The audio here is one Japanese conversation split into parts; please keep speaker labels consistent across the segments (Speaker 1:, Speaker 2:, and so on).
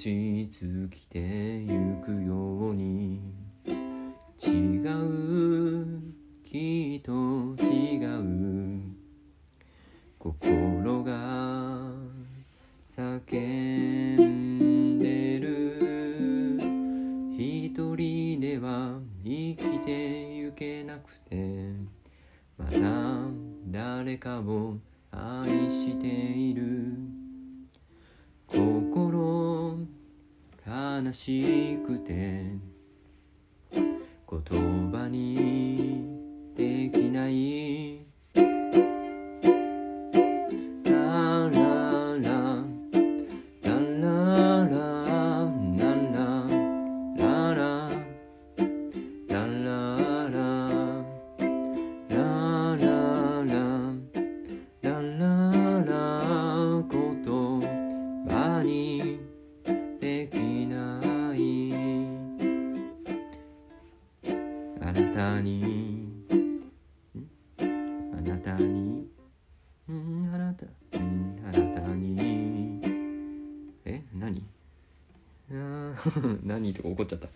Speaker 1: ち尽きてゆくように。違うきっと違う。心が叫んでる。一人では生きてゆけなくて。また誰かを愛している。悲しくて言葉にできない。何とか怒っちゃった。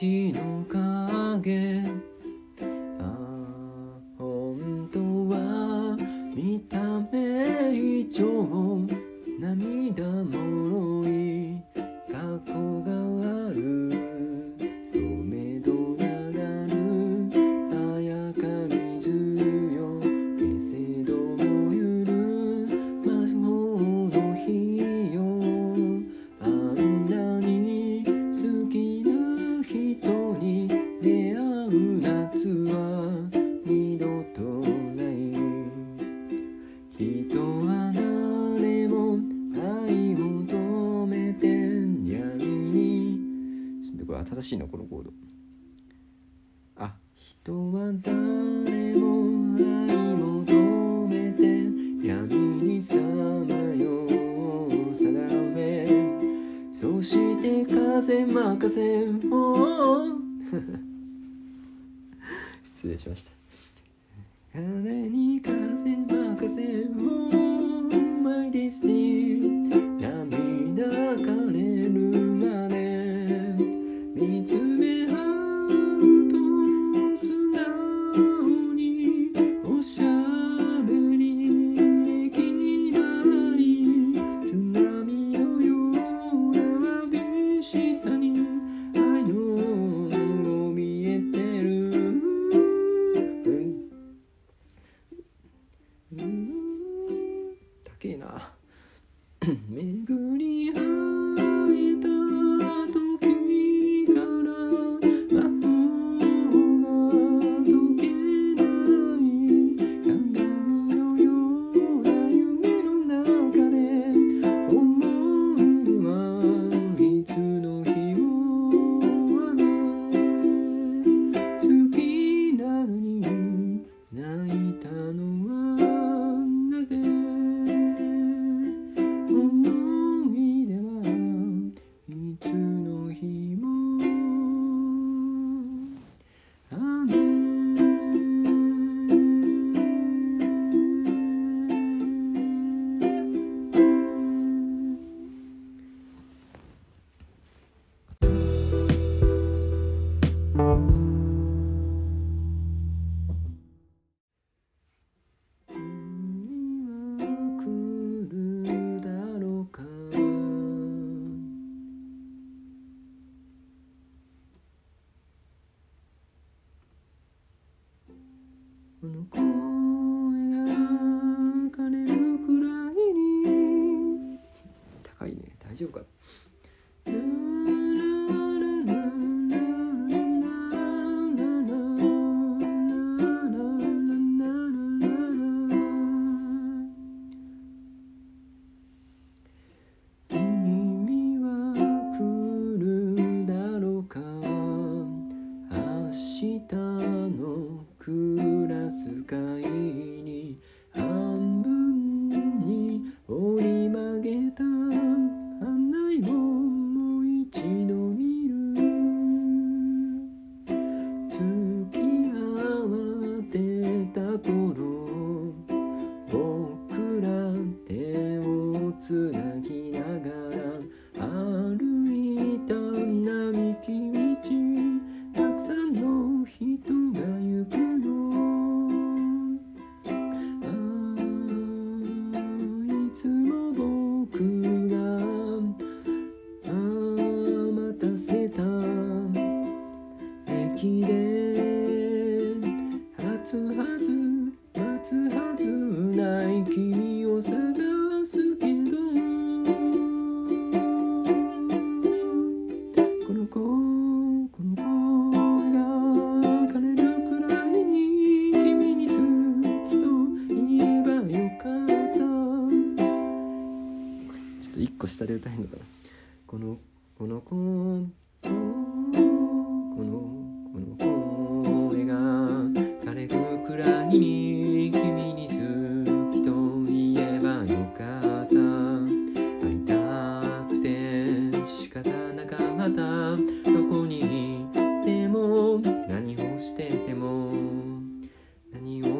Speaker 1: 日の影。あ本当は見た目以上涙もろしいのこれこの子この子が枯れるくらいに君に好きと言えばよかった。ちょっと一個下で歌えんのかな？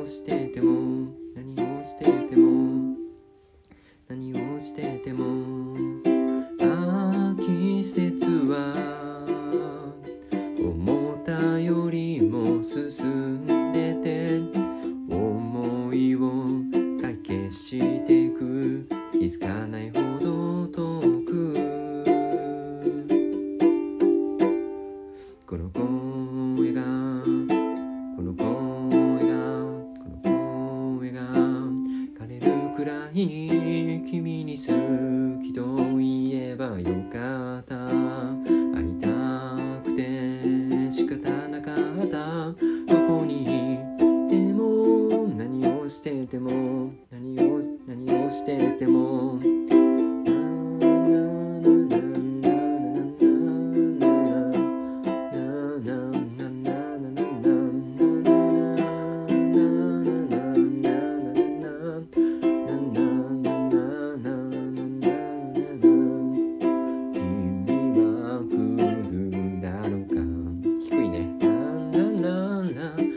Speaker 1: してても何ればよかった。会いたくて仕方なかった。どこにいても何をしてても何を何をしてても。now.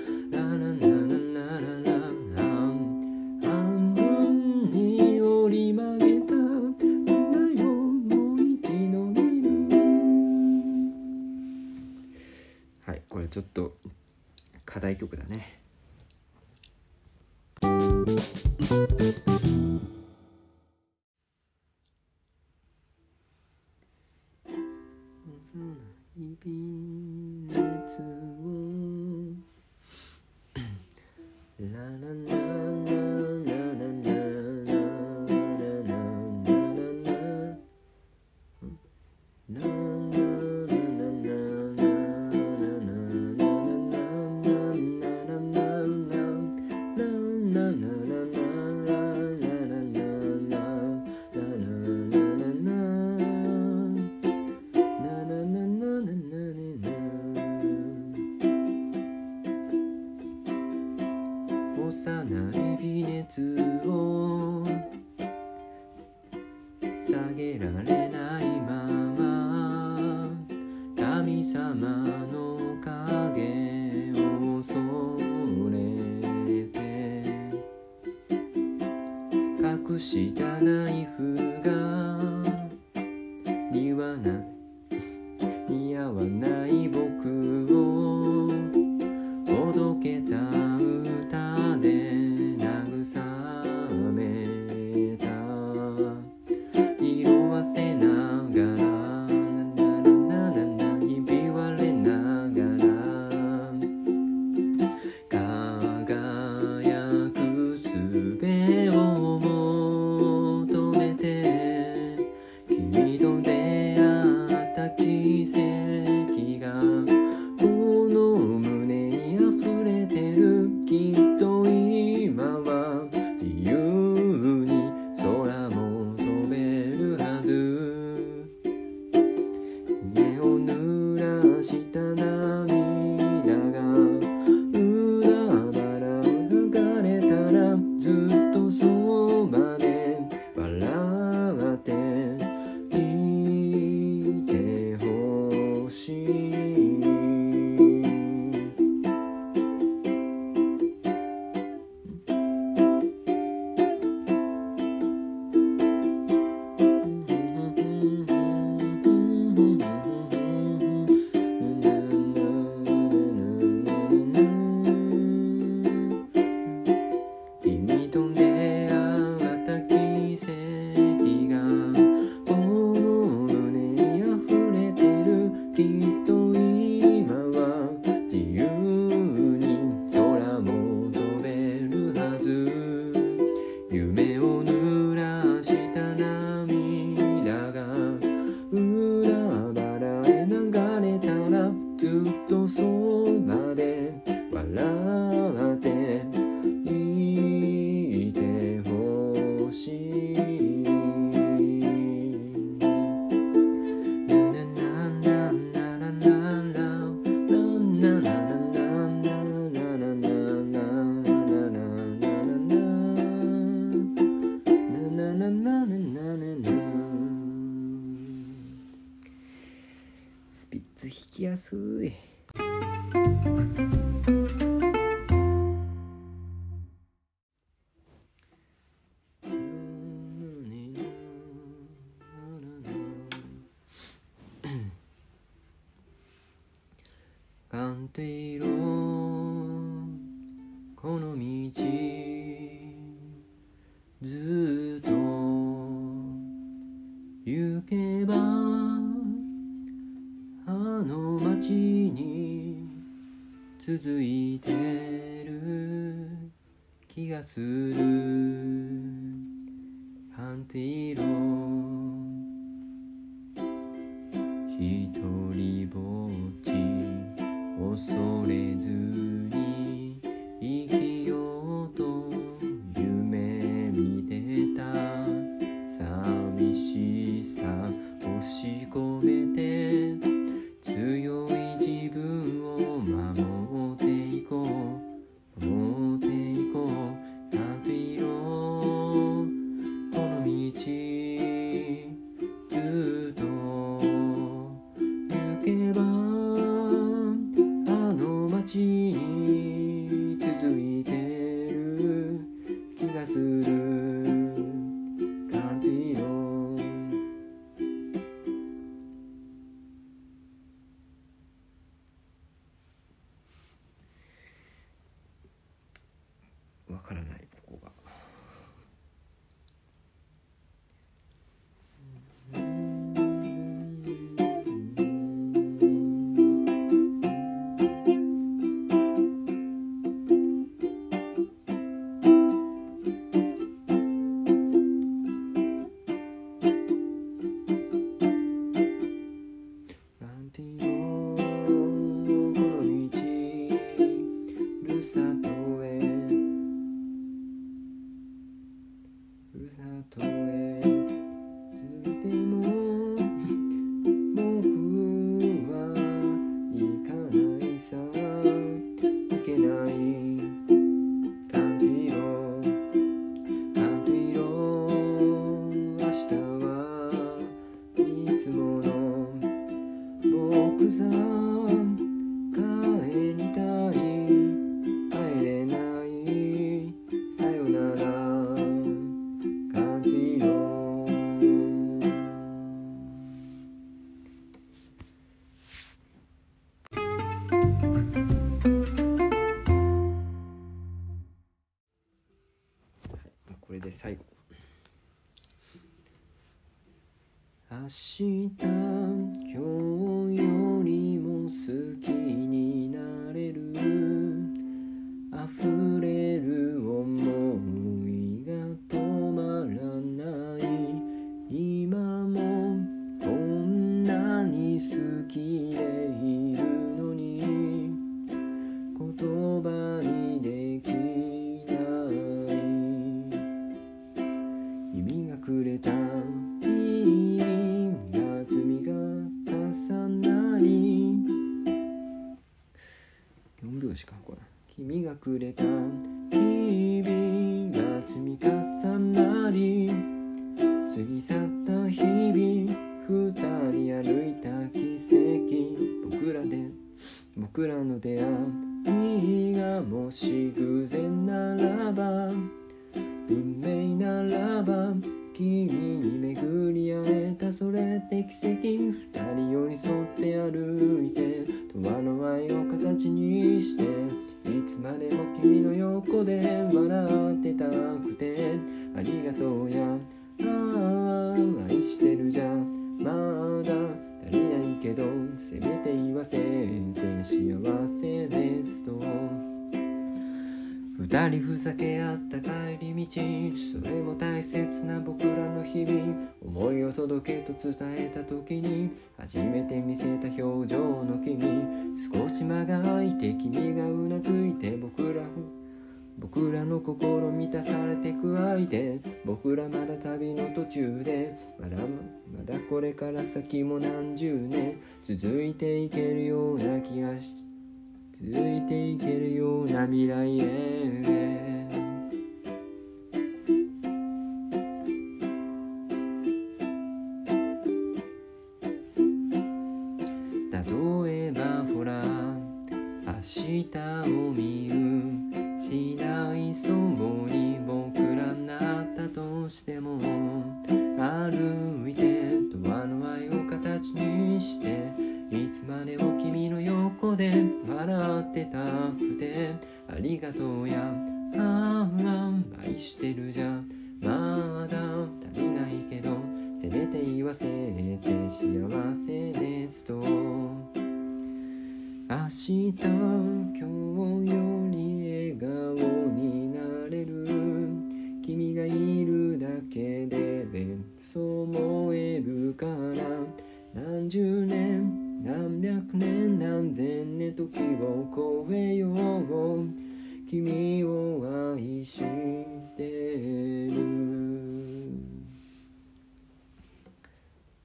Speaker 1: 様のれて隠したナイフがスピッツ弾きやすい。続いてる気がする。パンティーロひとりぼっち。恐れず。明日今日。4拍子かこれ。君がくれた日々が積み重なり。過ぎ去った日々。二人歩いた奇跡。僕らで。僕らの出会いがもし偶然ならば。運命ならば。君に巡り会えたそれって奇跡。二人寄り添って歩いて永遠の愛を形にして。いつまでも君の横で笑ってたくて。ありがとうや。ああ愛してるじゃん。まだ。足りないけどせめて言わせて。幸せですと。二人ふざけ合った帰り道それも大切な僕らの日々思いを届けと伝えた時に初めて見せた表情の君少し間が空いて君がうなずいて僕ら僕らの心満たされてく相手僕らまだ旅の途中でまだまだこれから先も何十年続いていけるような気がして続いていけるような未来へしてるじゃまだ足りないけどせめて言わせて幸せですと。明日今日より笑顔になれる。君がいるだけでそう思えるから。何十年何百年何千年時を超えよう。君を愛し Yeah.